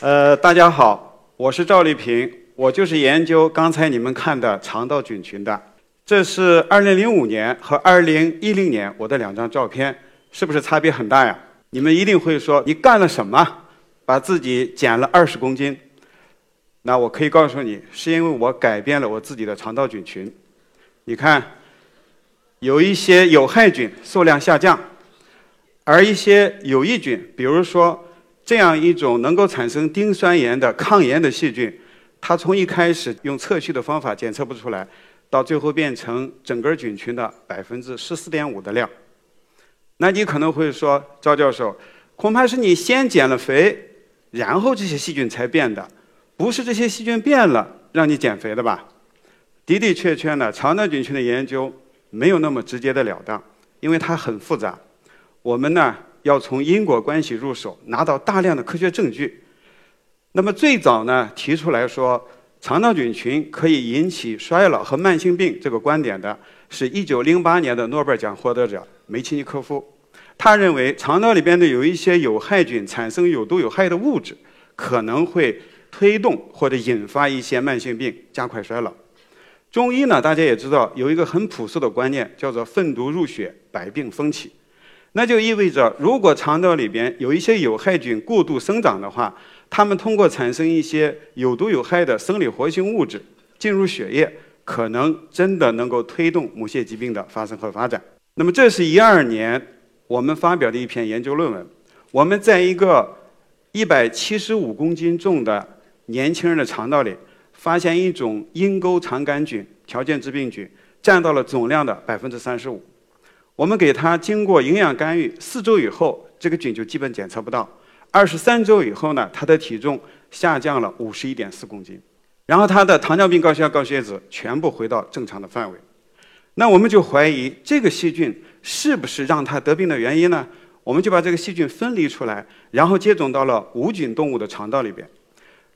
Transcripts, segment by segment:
呃，大家好，我是赵丽萍，我就是研究刚才你们看的肠道菌群的。这是2005年和2010年我的两张照片，是不是差别很大呀？你们一定会说，你干了什么，把自己减了二十公斤？那我可以告诉你，是因为我改变了我自己的肠道菌群。你看，有一些有害菌数量下降，而一些有益菌，比如说这样一种能够产生丁酸盐的抗炎的细菌，它从一开始用测序的方法检测不出来，到最后变成整个菌群的百分之十四点五的量。那你可能会说，赵教授，恐怕是你先减了肥，然后这些细菌才变的。不是这些细菌变了让你减肥的吧？的的确确呢，肠道菌群的研究没有那么直接的了当，因为它很复杂。我们呢要从因果关系入手，拿到大量的科学证据。那么最早呢提出来说肠道菌群可以引起衰老和慢性病这个观点的，是一九零八年的诺贝尔奖获得者梅契尼科夫。他认为肠道里边的有一些有害菌产生有毒有害的物质，可能会。推动或者引发一些慢性病，加快衰老。中医呢，大家也知道有一个很朴素的观念，叫做“粪毒入血，百病风起”。那就意味着，如果肠道里边有一些有害菌过度生长的话，它们通过产生一些有毒有害的生理活性物质进入血液，可能真的能够推动某些疾病的发生和发展。那么，这是一二年我们发表的一篇研究论文。我们在一个一百七十五公斤重的年轻人的肠道里发现一种阴沟肠杆菌条件致病菌，占到了总量的百分之三十五。我们给他经过营养干预，四周以后，这个菌就基本检测不到。二十三周以后呢，他的体重下降了五十一点四公斤，然后他的糖尿病、高血压、高血脂全部回到正常的范围。那我们就怀疑这个细菌是不是让他得病的原因呢？我们就把这个细菌分离出来，然后接种到了无菌动物的肠道里边。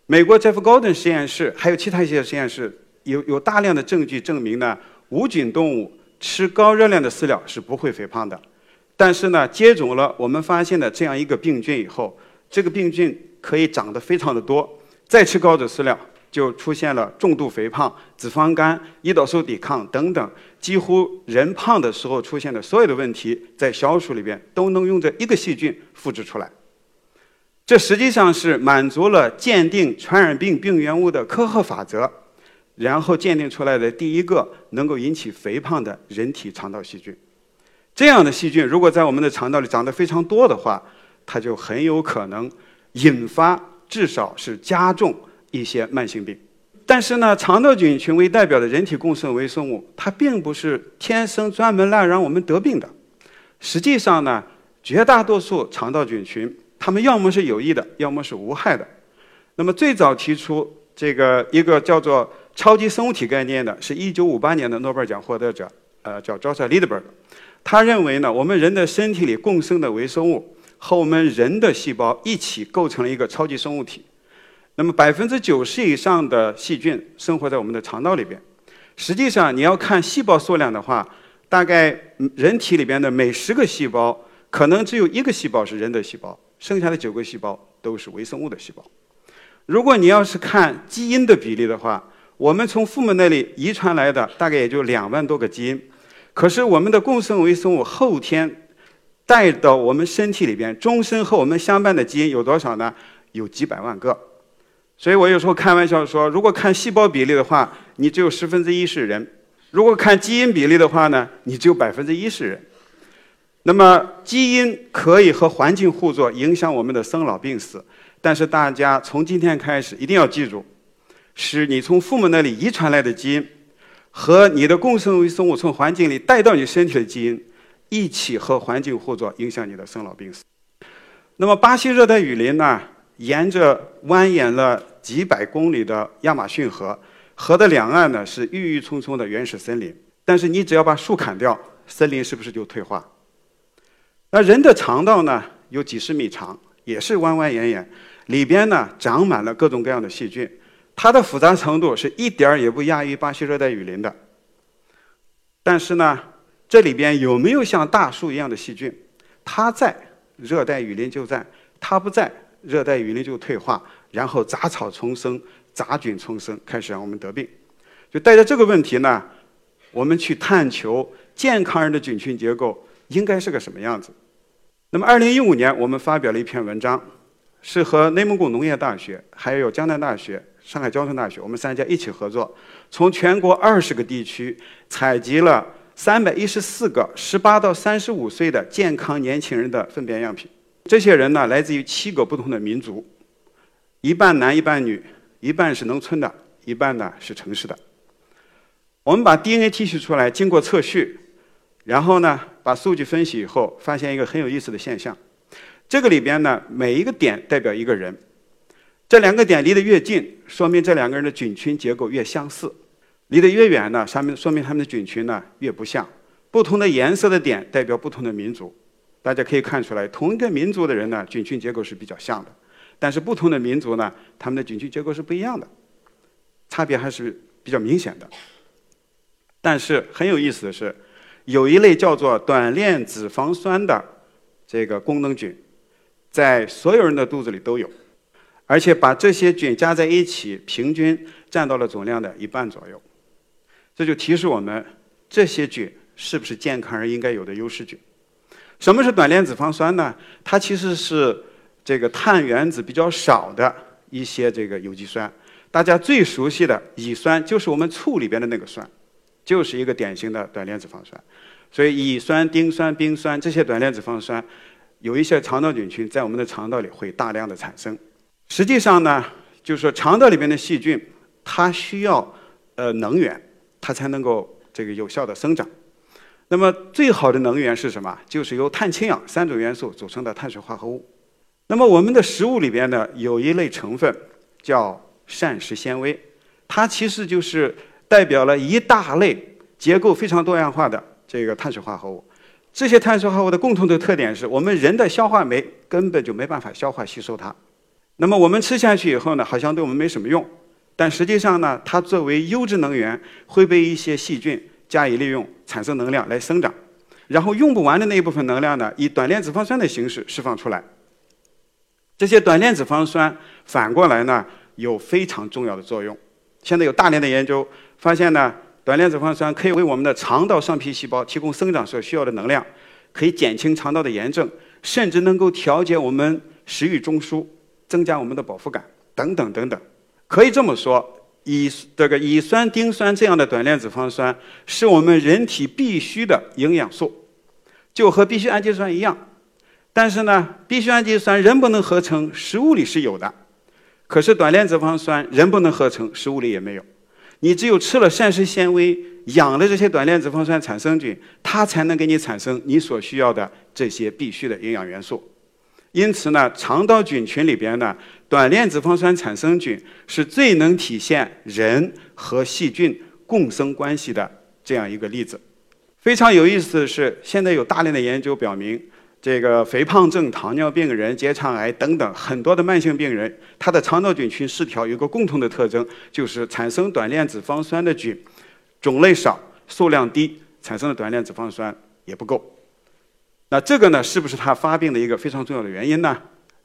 美国 Jeff Golden 实验室还有其他一些实验室有有大量的证据证明呢，无菌动物吃高热量的饲料是不会肥胖的。但是呢，接种了我们发现的这样一个病菌以后，这个病菌可以长得非常的多，再吃高脂饲料就出现了重度肥胖、脂肪肝、胰岛素抵抗等等，几乎人胖的时候出现的所有的问题，在小鼠里边都能用这一个细菌复制出来。这实际上是满足了鉴定传染病病原物的科赫法则，然后鉴定出来的第一个能够引起肥胖的人体肠道细菌。这样的细菌如果在我们的肠道里长得非常多的话，它就很有可能引发，至少是加重一些慢性病。但是呢，肠道菌群为代表的人体共生微生物，它并不是天生专门来让我们得病的。实际上呢，绝大多数肠道菌群。它们要么是有益的，要么是无害的。那么最早提出这个一个叫做超级生物体概念的，是一九五八年的诺贝尔奖获得者，呃，叫 Joseph Liedberg。他认为呢，我们人的身体里共生的微生物和我们人的细胞一起构成了一个超级生物体。那么百分之九十以上的细菌生活在我们的肠道里边。实际上，你要看细胞数量的话，大概人体里边的每十个细胞，可能只有一个细胞是人的细胞。剩下的九个细胞都是微生物的细胞。如果你要是看基因的比例的话，我们从父母那里遗传来的大概也就两万多个基因，可是我们的共生微生物后天带到我们身体里边，终身和我们相伴的基因有多少呢？有几百万个。所以我有时候开玩笑说，如果看细胞比例的话，你只有十分之一是人；如果看基因比例的话呢，你只有百分之一是人。那么，基因可以和环境互作，影响我们的生老病死。但是，大家从今天开始一定要记住：是你从父母那里遗传来的基因，和你的共生微生物从环境里带到你身体的基因，一起和环境互作，影响你的生老病死。那么，巴西热带雨林呢，沿着蜿蜒了几百公里的亚马逊河，河的两岸呢是郁郁葱葱的原始森林。但是，你只要把树砍掉，森林是不是就退化？那人的肠道呢，有几十米长，也是弯弯眼眼，里边呢长满了各种各样的细菌，它的复杂程度是一点儿也不亚于巴西热带雨林的。但是呢，这里边有没有像大树一样的细菌？它在，热带雨林就在；它不在，热带雨林就退化，然后杂草丛生、杂菌丛生，开始让我们得病。就带着这个问题呢，我们去探求健康人的菌群结构应该是个什么样子。那么，二零一五年我们发表了一篇文章，是和内蒙古农业大学、还有江南大学、上海交通大学，我们三家一起合作，从全国二十个地区采集了三百一十四个十八到三十五岁的健康年轻人的粪便样品。这些人呢，来自于七个不同的民族，一半男一半女，一半是农村的，一半呢是城市的。我们把 DNA 提取出来，经过测序，然后呢，把数据分析以后，发现一个很有意思的现象。这个里边呢，每一个点代表一个人，这两个点离得越近，说明这两个人的菌群结构越相似；离得越远呢，上面说明他们的菌群呢越不像。不同的颜色的点代表不同的民族，大家可以看出来，同一个民族的人呢，菌群结构是比较像的，但是不同的民族呢，他们的菌群结构是不一样的，差别还是比较明显的。但是很有意思的是，有一类叫做短链脂肪酸的这个功能菌，在所有人的肚子里都有，而且把这些菌加在一起，平均占到了总量的一半左右。这就提示我们，这些菌是不是健康人应该有的优势菌？什么是短链脂肪酸呢？它其实是这个碳原子比较少的一些这个有机酸。大家最熟悉的乙酸，就是我们醋里边的那个酸。就是一个典型的短链脂肪酸，所以乙酸、丁酸、丙酸这些短链脂肪酸，有一些肠道菌群在我们的肠道里会大量的产生。实际上呢，就是说肠道里边的细菌，它需要呃能源，它才能够这个有效的生长。那么最好的能源是什么？就是由碳、氢、氧三种元素组成的碳水化合物。那么我们的食物里边呢，有一类成分叫膳食纤维，它其实就是。代表了一大类结构非常多样化的这个碳水化合物，这些碳水化合物的共同的特点是我们人的消化酶根本就没办法消化吸收它。那么我们吃下去以后呢，好像对我们没什么用，但实际上呢，它作为优质能源会被一些细菌加以利用，产生能量来生长，然后用不完的那一部分能量呢，以短链脂肪酸的形式释放出来。这些短链脂肪酸反过来呢，有非常重要的作用。现在有大量的研究。发现呢，短链脂肪酸可以为我们的肠道上皮细胞提供生长所需要的能量，可以减轻肠道的炎症，甚至能够调节我们食欲中枢，增加我们的饱腹感等等等等。可以这么说，乙这个乙酸、丁酸这样的短链脂肪酸是我们人体必需的营养素，就和必需氨基酸一样。但是呢，必需氨基酸人不能合成，食物里是有的；可是短链脂肪酸人不能合成，食物里也没有。你只有吃了膳食纤维，养了这些短链脂肪酸产生菌，它才能给你产生你所需要的这些必需的营养元素。因此呢，肠道菌群里边呢，短链脂肪酸产生菌是最能体现人和细菌共生关系的这样一个例子。非常有意思的是，现在有大量的研究表明。这个肥胖症、糖尿病人、结肠癌等等很多的慢性病人，他的肠道菌群失调有个共同的特征，就是产生短链脂肪酸的菌种类少、数量低，产生的短链脂肪酸也不够。那这个呢，是不是他发病的一个非常重要的原因呢？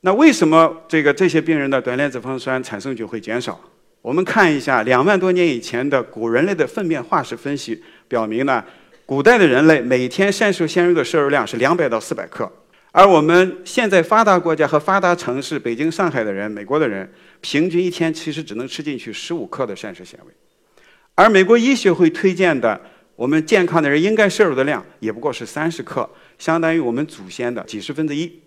那为什么这个这些病人的短链脂肪酸产生就会减少？我们看一下两万多年以前的古人类的粪便化石分析，表明呢。古代的人类每天膳食纤维的摄入量是两百到四百克，而我们现在发达国家和发达城市，北京、上海的人、美国的人，平均一天其实只能吃进去十五克的膳食纤维，而美国医学会推荐的我们健康的人应该摄入的量，也不过是三十克，相当于我们祖先的几十分之一。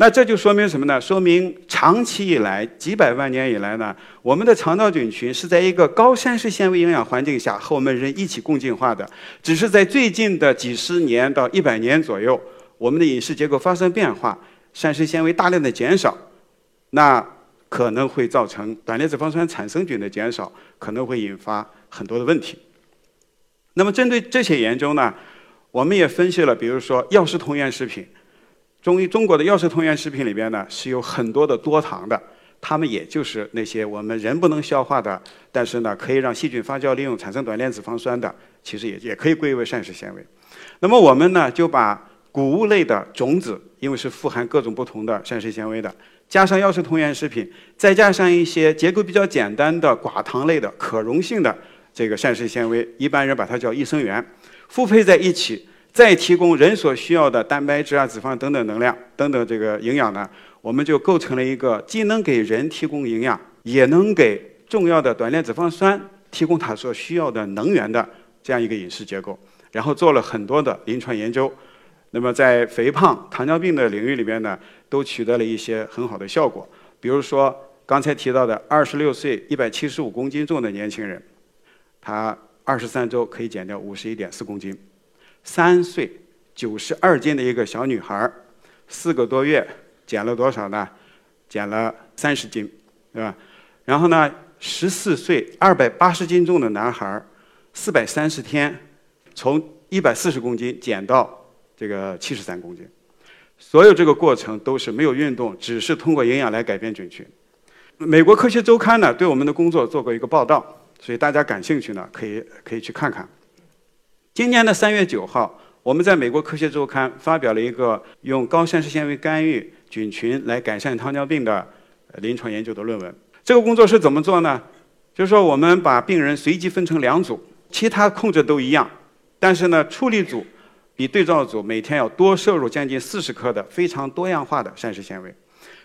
那这就说明什么呢？说明长期以来、几百万年以来呢，我们的肠道菌群是在一个高膳食纤维营养环境下和我们人一起共进化的。只是在最近的几十年到一百年左右，我们的饮食结构发生变化，膳食纤维大量的减少，那可能会造成短链脂肪酸产生菌的减少，可能会引发很多的问题。那么针对这些研究呢，我们也分析了，比如说药食同源食品。中医中国的药食同源食品里边呢，是有很多的多糖的，它们也就是那些我们人不能消化的，但是呢，可以让细菌发酵利用产生短链脂肪酸的，其实也也可以归为膳食纤维。那么我们呢，就把谷物类的种子，因为是富含各种不同的膳食纤维的，加上药食同源食品，再加上一些结构比较简单的寡糖类的可溶性的这个膳食纤维，一般人把它叫益生元，复配在一起，再提供人所需要的蛋白质啊、脂肪等等能量等等这个营养呢，我们就构成了一个既能给人提供营养，也能给重要的短链脂肪酸提供它所需要的能源的这样一个饮食结构。然后做了很多的临床研究，那么在肥胖、糖尿病的领域里面呢，都取得了一些很好的效果。比如说刚才提到的，二十六岁、一百七十五公斤重的年轻人，他二十三周可以减掉五十一点四公斤；三岁九十二斤的一个小女孩，四个多月减了多少呢？减了三十斤，对吧？然后呢，十四岁二百八十斤重的男孩，四百三十天。从一百四十公斤减到这个七十三公斤，所有这个过程都是没有运动，只是通过营养来改变菌群。美国科学周刊呢对我们的工作做过一个报道，所以大家感兴趣呢可以可以去看看。今年的三月九号，我们在美国科学周刊发表了一个用高膳食纤维干预菌群来改善糖尿病的临床研究的论文。这个工作是怎么做呢？就是说我们把病人随机分成两组，其他控制都一样。但是呢，处理组比对照组每天要多摄入将近四十克的非常多样化的膳食纤维。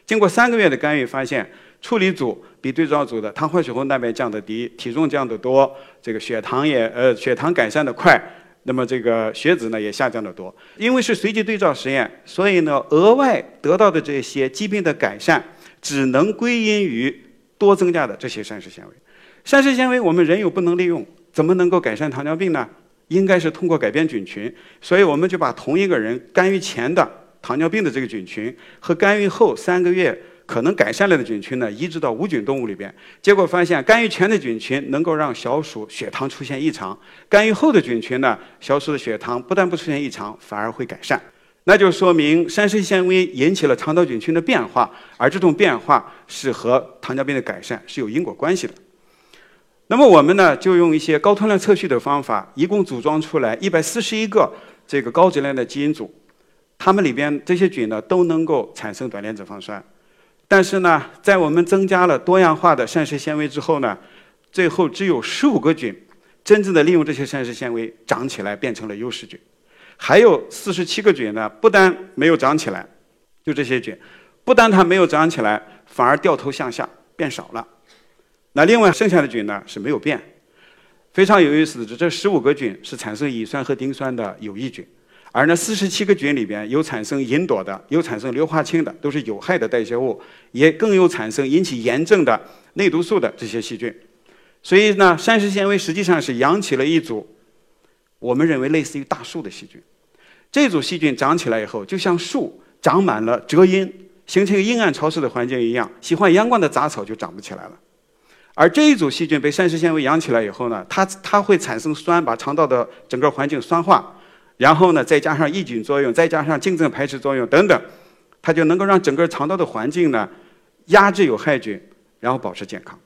经过三个月的干预，发现处理组比对照组的糖化血红蛋白降得低，体重降得多，这个血糖也呃血糖改善的快，那么这个血脂呢也下降得多。因为是随机对照实验，所以呢额外得到的这些疾病的改善，只能归因于多增加的这些膳食纤维。膳食纤维我们人又不能利用，怎么能够改善糖尿病呢？应该是通过改变菌群，所以我们就把同一个人干预前的糖尿病的这个菌群和干预后三个月可能改善了的菌群呢移植到无菌动物里边，结果发现干预前的菌群能够让小鼠血糖出现异常，干预后的菌群呢小鼠的血糖不但不出现异常，反而会改善，那就说明膳食纤维引起了肠道菌群的变化，而这种变化是和糖尿病的改善是有因果关系的。那么我们呢，就用一些高通量测序的方法，一共组装出来一百四十一个这个高质量的基因组，它们里边这些菌呢都能够产生短链脂肪酸，但是呢，在我们增加了多样化的膳食纤维之后呢，最后只有十五个菌真正的利用这些膳食纤维长起来变成了优势菌，还有四十七个菌呢，不但没有长起来，就这些菌，不但它没有长起来，反而掉头向下变少了。那另外剩下的菌呢是没有变，非常有意思的是，这十五个菌是产生乙酸和丁酸的有益菌，而那四十七个菌里边有产生吲哚的，有产生硫化氢的，都是有害的代谢物，也更有产生引起炎症的内毒素的这些细菌。所以呢，膳食纤维实际上是养起了一组我们认为类似于大树的细菌。这组细菌长起来以后，就像树长满了遮阴，形成阴暗潮湿的环境一样，喜欢阳光的杂草就长不起来了。而这一组细菌被膳食纤维养起来以后呢，它它会产生酸，把肠道的整个环境酸化，然后呢，再加上抑菌作用，再加上竞争排斥作用等等，它就能够让整个肠道的环境呢压制有害菌，然后保持健康。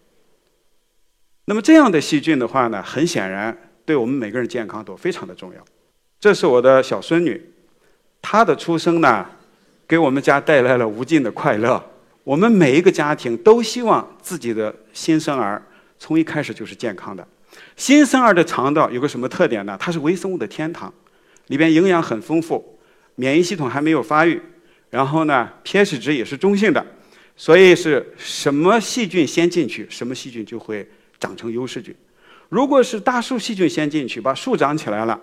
那么这样的细菌的话呢，很显然对我们每个人健康都非常的重要。这是我的小孙女，她的出生呢，给我们家带来了无尽的快乐。我们每一个家庭都希望自己的新生儿从一开始就是健康的。新生儿的肠道有个什么特点呢？它是微生物的天堂，里边营养很丰富，免疫系统还没有发育，然后呢，pH 值也是中性的，所以是什么细菌先进去，什么细菌就会长成优势菌。如果是大树细菌先进去，把树长起来了，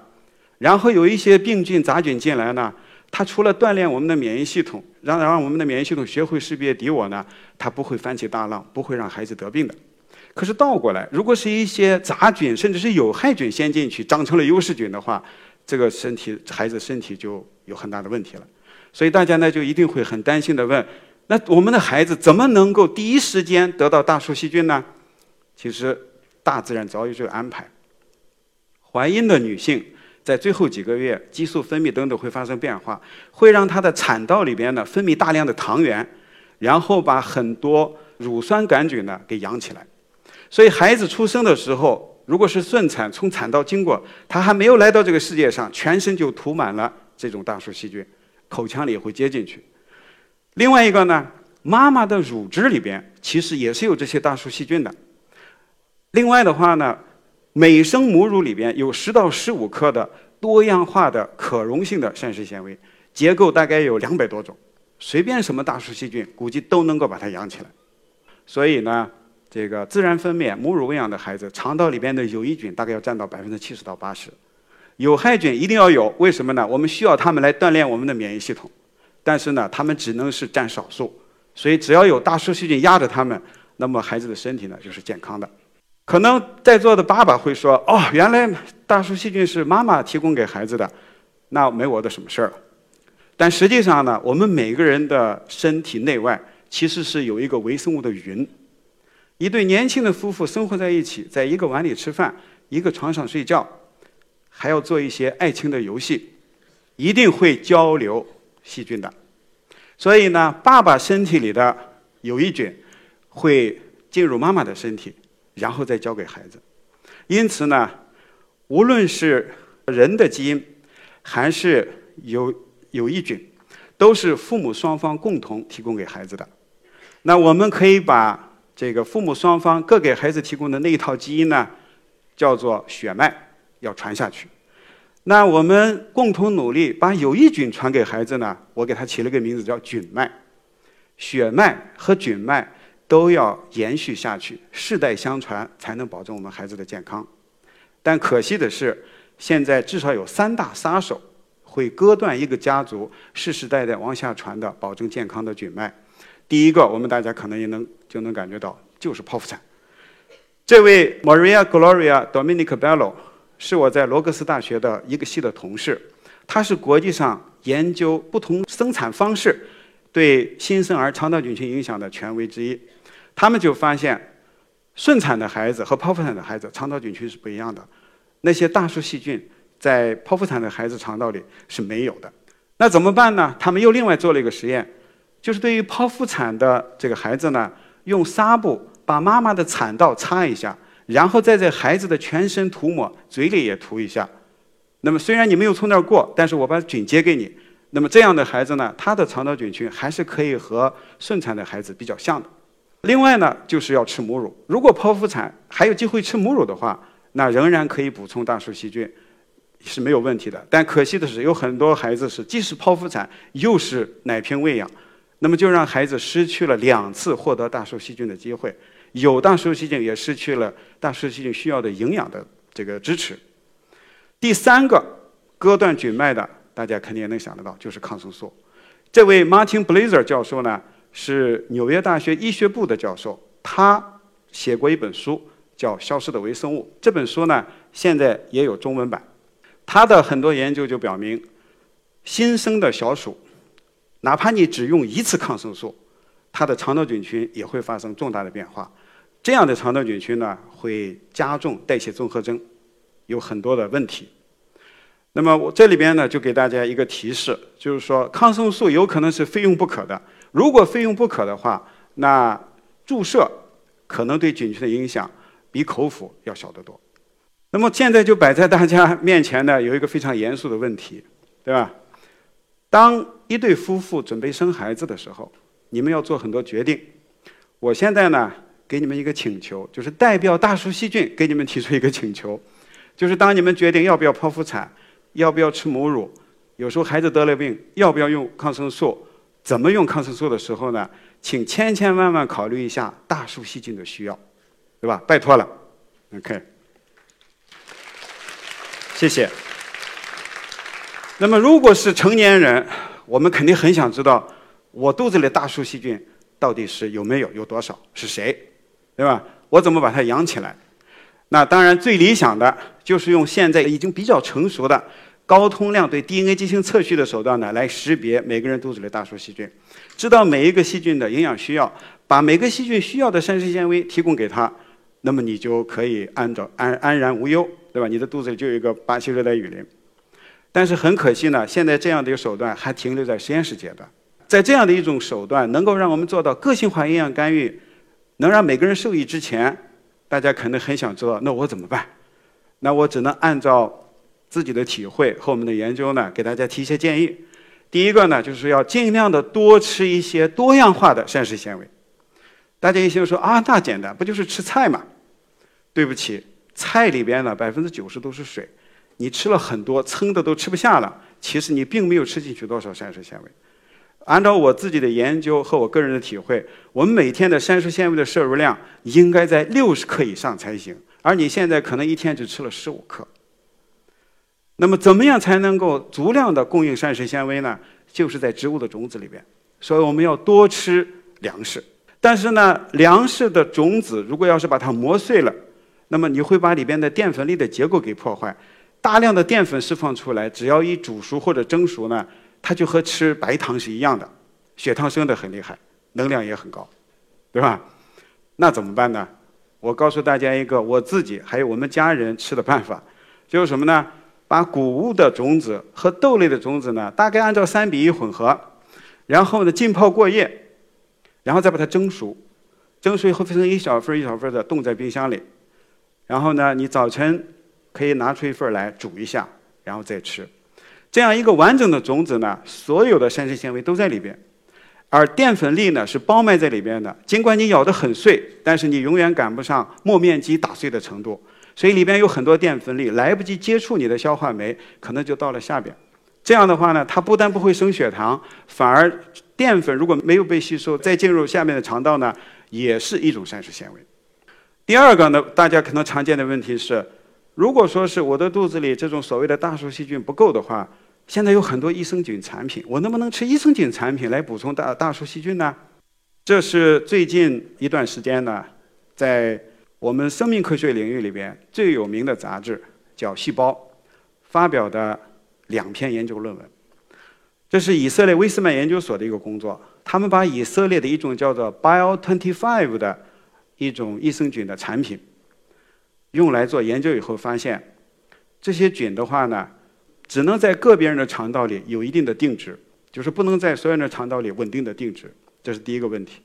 然后有一些病菌杂菌进来呢？它除了锻炼我们的免疫系统，让让我们的免疫系统学会识别敌我呢，它不会翻起大浪，不会让孩子得病的。可是倒过来，如果是一些杂菌甚至是有害菌先进去，长成了优势菌的话，这个身体孩子身体就有很大的问题了。所以大家呢就一定会很担心的问：那我们的孩子怎么能够第一时间得到大树细菌呢？其实大自然早有这个安排。怀孕的女性。在最后几个月，激素分泌等等会发生变化，会让她的产道里边呢分泌大量的糖原，然后把很多乳酸杆菌呢给养起来。所以孩子出生的时候，如果是顺产从产道经过，他还没有来到这个世界上，全身就涂满了这种大数细菌，口腔里也会接进去。另外一个呢，妈妈的乳汁里边其实也是有这些大数细菌的。另外的话呢，每升母乳里边有十到十五克的多样化的可溶性的膳食纤维，结构大概有两百多种，随便什么大数细菌，估计都能够把它养起来。所以呢，这个自然分娩母乳喂养的孩子，肠道里边的有益菌大概要占到百分之七十到八十，有害菌一定要有。为什么呢？我们需要它们来锻炼我们的免疫系统，但是呢，它们只能是占少数。所以只要有大数细菌压着它们，那么孩子的身体呢就是健康的。可能在座的爸爸会说：“哦，原来大数细菌是妈妈提供给孩子的，那没我的什么事儿。”但实际上呢，我们每个人的身体内外其实是有一个微生物的云。一对年轻的夫妇生活在一起，在一个碗里吃饭，一个床上睡觉，还要做一些爱情的游戏，一定会交流细菌的。所以呢，爸爸身体里的有益菌会进入妈妈的身体。然后再交给孩子，因此呢，无论是人的基因，还是有有益菌，都是父母双方共同提供给孩子的。那我们可以把这个父母双方各给孩子提供的那一套基因呢，叫做血脉，要传下去。那我们共同努力把有益菌传给孩子呢，我给他起了个名字叫菌脉。血脉和菌脉。都要延续下去，世代相传，才能保证我们孩子的健康。但可惜的是，现在至少有三大杀手会割断一个家族世世代代往下传的保证健康的菌脉。第一个，我们大家可能也能就能感觉到，就是剖腹产。这位 Maria Gloria Dominic Bello 是我在罗格斯大学的一个系的同事，他是国际上研究不同生产方式对新生儿肠道菌群影响的权威之一。他们就发现，顺产的孩子和剖腹产的孩子肠道菌群是不一样的。那些大数细菌在剖腹产的孩子肠道里是没有的。那怎么办呢？他们又另外做了一个实验，就是对于剖腹产的这个孩子呢，用纱布把妈妈的产道擦一下，然后再在孩子的全身涂抹，嘴里也涂一下。那么虽然你没有从那儿过，但是我把菌接给你。那么这样的孩子呢，他的肠道菌群还是可以和顺产的孩子比较像的。另外呢，就是要吃母乳。如果剖腹产还有机会吃母乳的话，那仍然可以补充大鼠细菌，是没有问题的。但可惜的是，有很多孩子是既是剖腹产又是奶瓶喂养，那么就让孩子失去了两次获得大数细菌的机会。有大数细菌，也失去了大数细菌需要的营养的这个支持。第三个割断菌脉的，大家肯定也能想得到，就是抗生素。这位 Martin Blazer 教授呢？是纽约大学医学部的教授，他写过一本书，叫《消失的微生物》。这本书呢，现在也有中文版。他的很多研究就表明，新生的小鼠，哪怕你只用一次抗生素，它的肠道菌群也会发生重大的变化。这样的肠道菌群呢，会加重代谢综合征，有很多的问题。那么我这里边呢，就给大家一个提示，就是说抗生素有可能是非用不可的。如果非用不可的话，那注射可能对菌群的影响比口服要小得多。那么现在就摆在大家面前的有一个非常严肃的问题，对吧？当一对夫妇准备生孩子的时候，你们要做很多决定。我现在呢，给你们一个请求，就是代表大数细菌给你们提出一个请求，就是当你们决定要不要剖腹产，要不要吃母乳，有时候孩子得了病，要不要用抗生素。怎么用抗生素的时候呢？请千千万万考虑一下大数细菌的需要，对吧？拜托了，OK，谢谢。那么，如果是成年人，我们肯定很想知道，我肚子里大数细菌到底是有没有，有多少，是谁，对吧？我怎么把它养起来？那当然，最理想的就是用现在已经比较成熟的。高通量对 DNA 进行测序的手段呢，来识别每个人肚子里大数细菌，知道每一个细菌的营养需要，把每个细菌需要的膳食纤维提供给他，那么你就可以按照安安然无忧，对吧？你的肚子里就有一个巴西热带雨林。但是很可惜呢，现在这样的一个手段还停留在实验室阶段。在这样的一种手段能够让我们做到个性化营养干预，能让每个人受益之前，大家可能很想知道，那我怎么办？那我只能按照。自己的体会和我们的研究呢，给大家提一些建议。第一个呢，就是要尽量的多吃一些多样化的膳食纤维。大家一听说啊，那简单，不就是吃菜嘛？对不起，菜里边呢百分之九十都是水，你吃了很多，撑的都吃不下了。其实你并没有吃进去多少膳食纤维。按照我自己的研究和我个人的体会，我们每天的膳食纤维的摄入量应该在六十克以上才行，而你现在可能一天只吃了十五克。那么，怎么样才能够足量的供应膳食纤维呢？就是在植物的种子里边。所以我们要多吃粮食。但是呢，粮食的种子如果要是把它磨碎了，那么你会把里边的淀粉粒的结构给破坏。大量的淀粉释放出来，只要一煮熟或者蒸熟呢？它就和吃白糖是一样的，血糖升得很厉害，能量也很高，对吧？那怎么办呢？我告诉大家一个我自己还有我们家人吃的办法，就是什么呢？把谷物的种子和豆类的种子呢，大概按照三比一混合，然后呢浸泡过夜，然后再把它蒸熟，蒸熟以后分成一小份一小份的冻在冰箱里，然后呢你早晨可以拿出一份来煮一下，然后再吃。这样一个完整的种子呢，所有的膳食纤维都在里边，而淀粉粒呢是包埋在里边的。尽管你咬得很碎，但是你永远赶不上磨面机打碎的程度。所以里边有很多淀粉粒，来不及接触你的消化酶，可能就到了下边。这样的话呢，它不但不会升血糖，反而淀粉如果没有被吸收，再进入下面的肠道呢，也是一种膳食纤维。第二个呢，大家可能常见的问题是，如果说是我的肚子里这种所谓的大数细菌不够的话。现在有很多益生菌产品，我能不能吃益生菌产品来补充大大数细菌呢？这是最近一段时间呢，在我们生命科学领域里边最有名的杂志叫《细胞》发表的两篇研究论文。这是以色列威斯曼研究所的一个工作，他们把以色列的一种叫做 Bio Twenty Five 的一种益生菌的产品用来做研究以后，发现这些菌的话呢。只能在个别人的肠道里有一定的定值，就是不能在所有人的肠道里稳定的定值，这是第一个问题。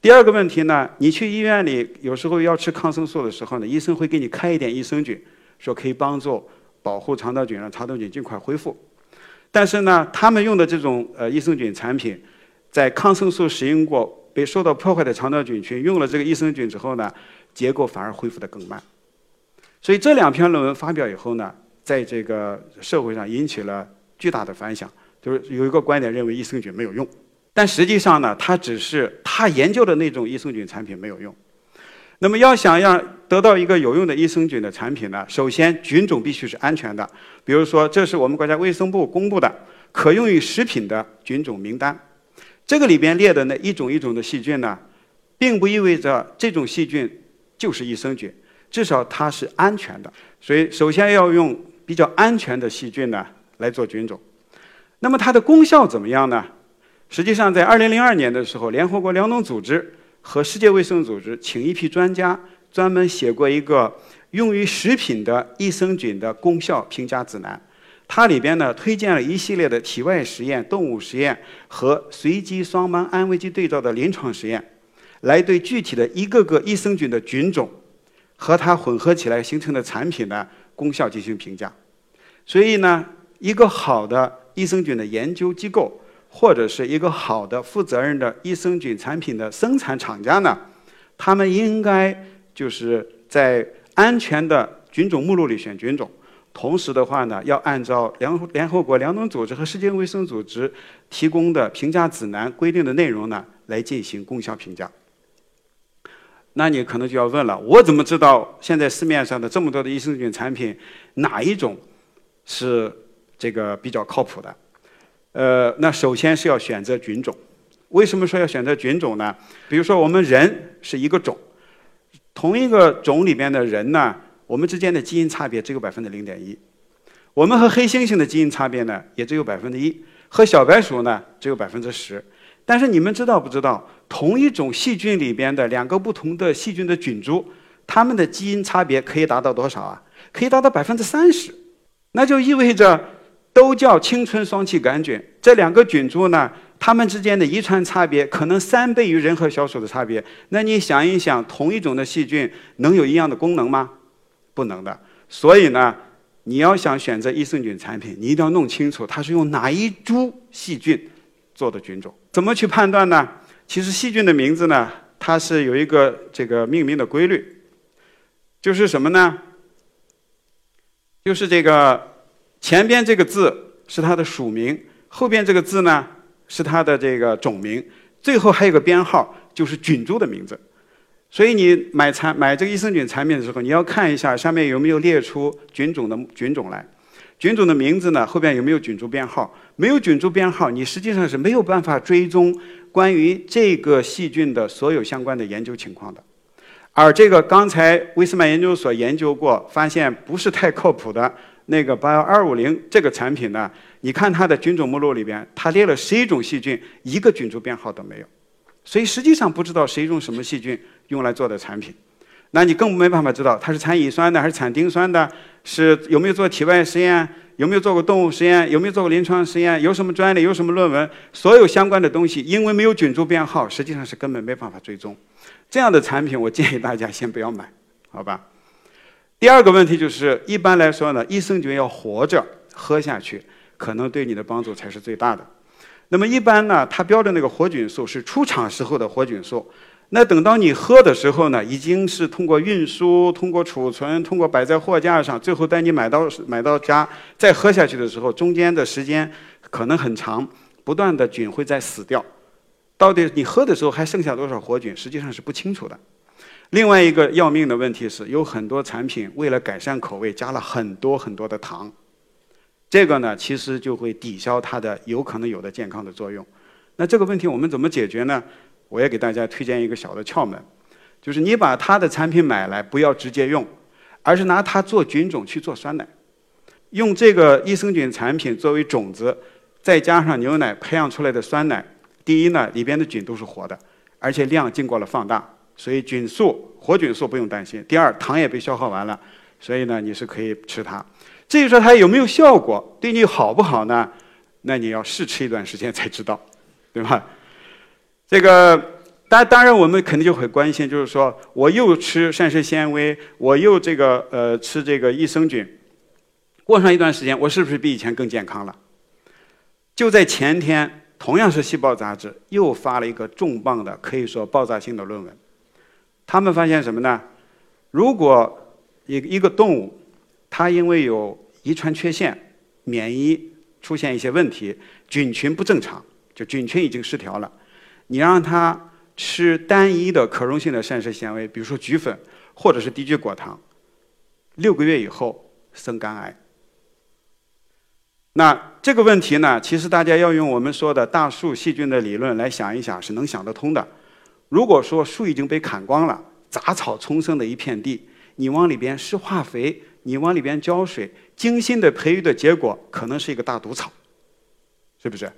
第二个问题呢，你去医院里有时候要吃抗生素的时候呢，医生会给你开一点益生菌，说可以帮助保护肠道菌，让肠道菌尽快恢复。但是呢，他们用的这种呃益生菌产品，在抗生素使用过、被受到破坏的肠道菌群用了这个益生菌之后呢，结构反而恢复得更慢。所以这两篇论文发表以后呢。在这个社会上引起了巨大的反响，就是有一个观点认为益生菌没有用，但实际上呢，它只是他研究的那种益生菌产品没有用。那么要想要得到一个有用的益生菌的产品呢，首先菌种必须是安全的。比如说，这是我们国家卫生部公布的可用于食品的菌种名单，这个里边列的那一种一种的细菌呢，并不意味着这种细菌就是益生菌，至少它是安全的。所以，首先要用。比较安全的细菌呢来做菌种，那么它的功效怎么样呢？实际上，在二零零二年的时候，联合国粮农组织和世界卫生组织请一批专家专门写过一个用于食品的益生菌的功效评价指南。它里边呢推荐了一系列的体外实验、动物实验和随机双盲安慰剂对照的临床实验，来对具体的一个个益生菌的菌种和它混合起来形成的产品呢。功效进行评价，所以呢，一个好的益生菌的研究机构，或者是一个好的负责任的益生菌产品的生产厂家呢，他们应该就是在安全的菌种目录里选菌种，同时的话呢，要按照联联合国粮农组织和世界卫生组织提供的评价指南规定的内容呢，来进行功效评价。那你可能就要问了，我怎么知道现在市面上的这么多的益生菌产品，哪一种是这个比较靠谱的？呃，那首先是要选择菌种。为什么说要选择菌种呢？比如说我们人是一个种，同一个种里边的人呢，我们之间的基因差别只有百分之零点一。我们和黑猩猩的基因差别呢，也只有百分之一，和小白鼠呢只有百分之十。但是你们知道不知道，同一种细菌里边的两个不同的细菌的菌株，它们的基因差别可以达到多少啊？可以达到百分之三十。那就意味着都叫青春双歧杆菌，这两个菌株呢，它们之间的遗传差别可能三倍于人和小鼠的差别。那你想一想，同一种的细菌能有一样的功能吗？不能的。所以呢，你要想选择益生菌产品，你一定要弄清楚它是用哪一株细菌做的菌种。怎么去判断呢？其实细菌的名字呢，它是有一个这个命名的规律，就是什么呢？就是这个前边这个字是它的属名，后边这个字呢是它的这个种名，最后还有个编号，就是菌株的名字。所以你买产买这个益生菌产品的时候，你要看一下上面有没有列出菌种的菌种来，菌种的名字呢后边有没有菌株编号？没有菌株编号，你实际上是没有办法追踪关于这个细菌的所有相关的研究情况的。而这个刚才威斯曼研究所研究过，发现不是太靠谱的那个八幺二五零这个产品呢，你看它的菌种目录里边，它列了十一种细菌，一个菌株编号都没有。所以实际上不知道谁用什么细菌用来做的产品，那你更没办法知道它是产乙酸的还是产丁酸的，是有没有做体外实验，有没有做过动物实验，有没有做过临床实验，有什么专利，有什么论文，所有相关的东西，因为没有菌株编号，实际上是根本没办法追踪。这样的产品，我建议大家先不要买，好吧？第二个问题就是，一般来说呢，益生菌要活着喝下去，可能对你的帮助才是最大的。那么一般呢，它标的那个活菌素是出厂时候的活菌素，那等到你喝的时候呢，已经是通过运输、通过储存、通过摆在货架上，最后带你买到买到家再喝下去的时候，中间的时间可能很长，不断的菌会在死掉，到底你喝的时候还剩下多少活菌，实际上是不清楚的。另外一个要命的问题是，有很多产品为了改善口味，加了很多很多的糖。这个呢，其实就会抵消它的有可能有的健康的作用。那这个问题我们怎么解决呢？我也给大家推荐一个小的窍门，就是你把它的产品买来，不要直接用，而是拿它做菌种去做酸奶，用这个益生菌产品作为种子，再加上牛奶培养出来的酸奶。第一呢，里边的菌都是活的，而且量经过了放大，所以菌素活菌素不用担心。第二，糖也被消耗完了，所以呢，你是可以吃它。至于说它有没有效果，对你好不好呢？那你要试吃一段时间才知道，对吧？这个当当然我们肯定就很关心，就是说我又吃膳食纤维，我又这个呃吃这个益生菌，过上一段时间，我是不是比以前更健康了？就在前天，同样是《细胞》杂志又发了一个重磅的，可以说爆炸性的论文。他们发现什么呢？如果一一个动物，它因为有遗传缺陷，免疫出现一些问题，菌群不正常，就菌群已经失调了。你让它吃单一的可溶性的膳食纤维，比如说菊粉或者是低聚果糖，六个月以后生肝癌。那这个问题呢，其实大家要用我们说的大树细菌的理论来想一想，是能想得通的。如果说树已经被砍光了，杂草丛生的一片地，你往里边施化肥。你往里边浇水，精心的培育的结果可能是一个大毒草，是不是？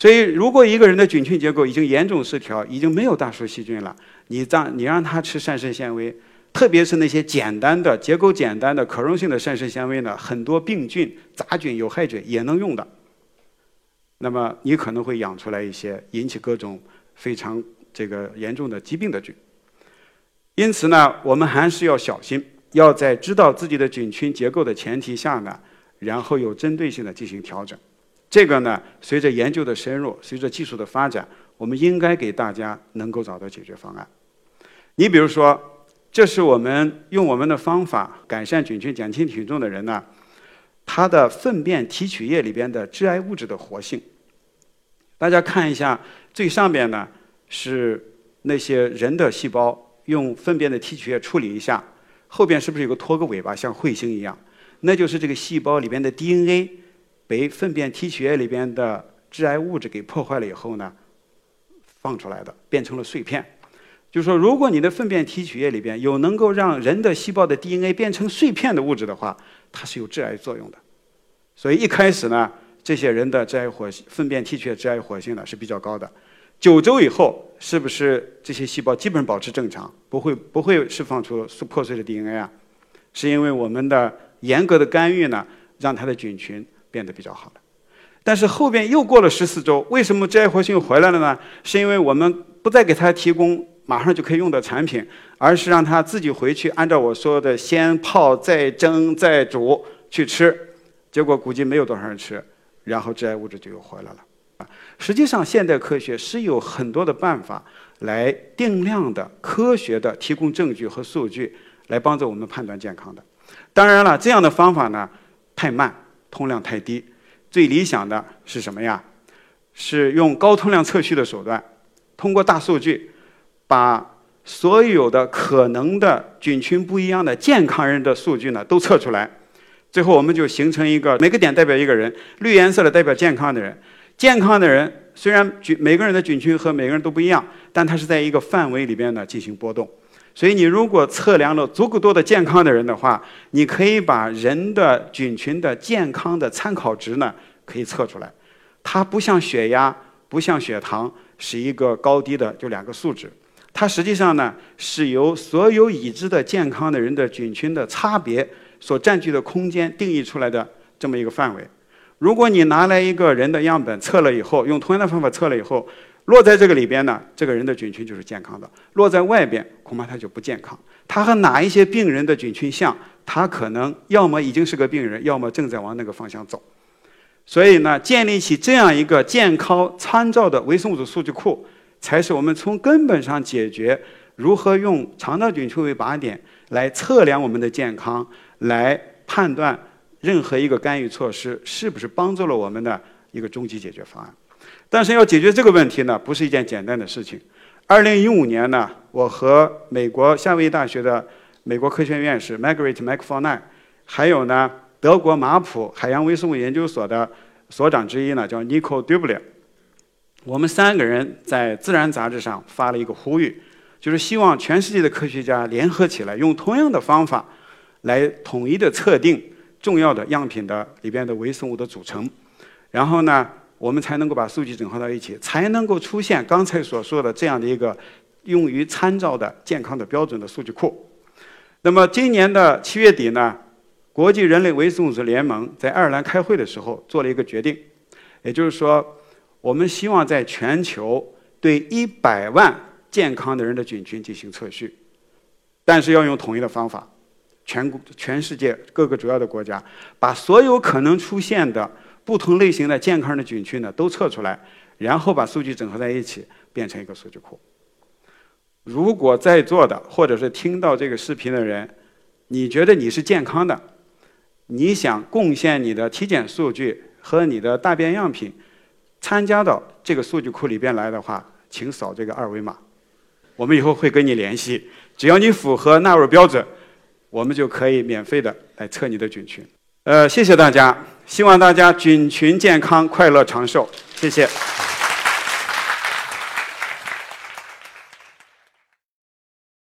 所以，如果一个人的菌群结构已经严重失调，已经没有大树细菌了，你让你让他吃膳食纤维，特别是那些简单的、结构简单的可溶性的膳食纤维呢，很多病菌、杂菌、有害菌也能用的。那么，你可能会养出来一些引起各种非常这个严重的疾病的菌。因此呢，我们还是要小心。要在知道自己的菌群结构的前提下呢，然后有针对性的进行调整。这个呢，随着研究的深入，随着技术的发展，我们应该给大家能够找到解决方案。你比如说，这是我们用我们的方法改善菌群、减轻体重的人呢，他的粪便提取液里边的致癌物质的活性。大家看一下最上边呢，是那些人的细胞用粪便的提取液处理一下。后边是不是有个拖个尾巴，像彗星一样？那就是这个细胞里边的 DNA 被粪便提取液里边的致癌物质给破坏了以后呢，放出来的，变成了碎片。就是说，如果你的粪便提取液里边有能够让人的细胞的 DNA 变成碎片的物质的话，它是有致癌作用的。所以一开始呢，这些人的致癌活性，粪便提取液致癌活性呢是比较高的。九周以后，是不是这些细胞基本保持正常，不会不会释放出破碎的 DNA 啊？是因为我们的严格的干预呢，让它的菌群变得比较好了。但是后边又过了十四周，为什么致癌活性又回来了呢？是因为我们不再给他提供马上就可以用的产品，而是让他自己回去按照我说的先泡再蒸再煮去吃，结果估计没有多少人吃，然后致癌物质就又回来了。实际上，现代科学是有很多的办法来定量的、科学的提供证据和数据，来帮助我们判断健康的。当然了，这样的方法呢太慢，通量太低。最理想的是什么呀？是用高通量测序的手段，通过大数据，把所有的可能的菌群不一样的健康人的数据呢都测出来，最后我们就形成一个每个点代表一个人，绿颜色的代表健康的人。健康的人虽然菌每个人的菌群和每个人都不一样，但它是在一个范围里边呢进行波动。所以你如果测量了足够多的健康的人的话，你可以把人的菌群的健康的参考值呢可以测出来。它不像血压，不像血糖，是一个高低的就两个数值。它实际上呢是由所有已知的健康的人的菌群的差别所占据的空间定义出来的这么一个范围。如果你拿来一个人的样本测了以后，用同样的方法测了以后，落在这个里边呢，这个人的菌群就是健康的；落在外边，恐怕他就不健康。他和哪一些病人的菌群像？他可能要么已经是个病人，要么正在往那个方向走。所以呢，建立起这样一个健康参照的微生物组数据库，才是我们从根本上解决如何用肠道菌群为靶点来测量我们的健康，来判断。任何一个干预措施是不是帮助了我们的一个终极解决方案？但是要解决这个问题呢，不是一件简单的事情。二零一五年呢，我和美国夏威夷大学的美国科学院院士 Margaret McFarlane，还有呢德国马普海洋微生物研究所的所长之一呢，叫 Nico Dublier，我们三个人在《自然》杂志上发了一个呼吁，就是希望全世界的科学家联合起来，用同样的方法来统一的测定。重要的样品的里边的微生物的组成，然后呢，我们才能够把数据整合到一起，才能够出现刚才所说的这样的一个用于参照的健康的标准的数据库。那么今年的七月底呢，国际人类维生物学联盟在爱尔兰开会的时候做了一个决定，也就是说，我们希望在全球对一百万健康的人的菌群进行测序，但是要用统一的方法。全国、全世界各个主要的国家，把所有可能出现的不同类型的健康的菌群呢都测出来，然后把数据整合在一起，变成一个数据库。如果在座的或者是听到这个视频的人，你觉得你是健康的，你想贡献你的体检数据和你的大便样品，参加到这个数据库里边来的话，请扫这个二维码，我们以后会跟你联系，只要你符合纳入标准。我们就可以免费的来测你的菌群，呃，谢谢大家，希望大家菌群健康、快乐长寿，谢谢。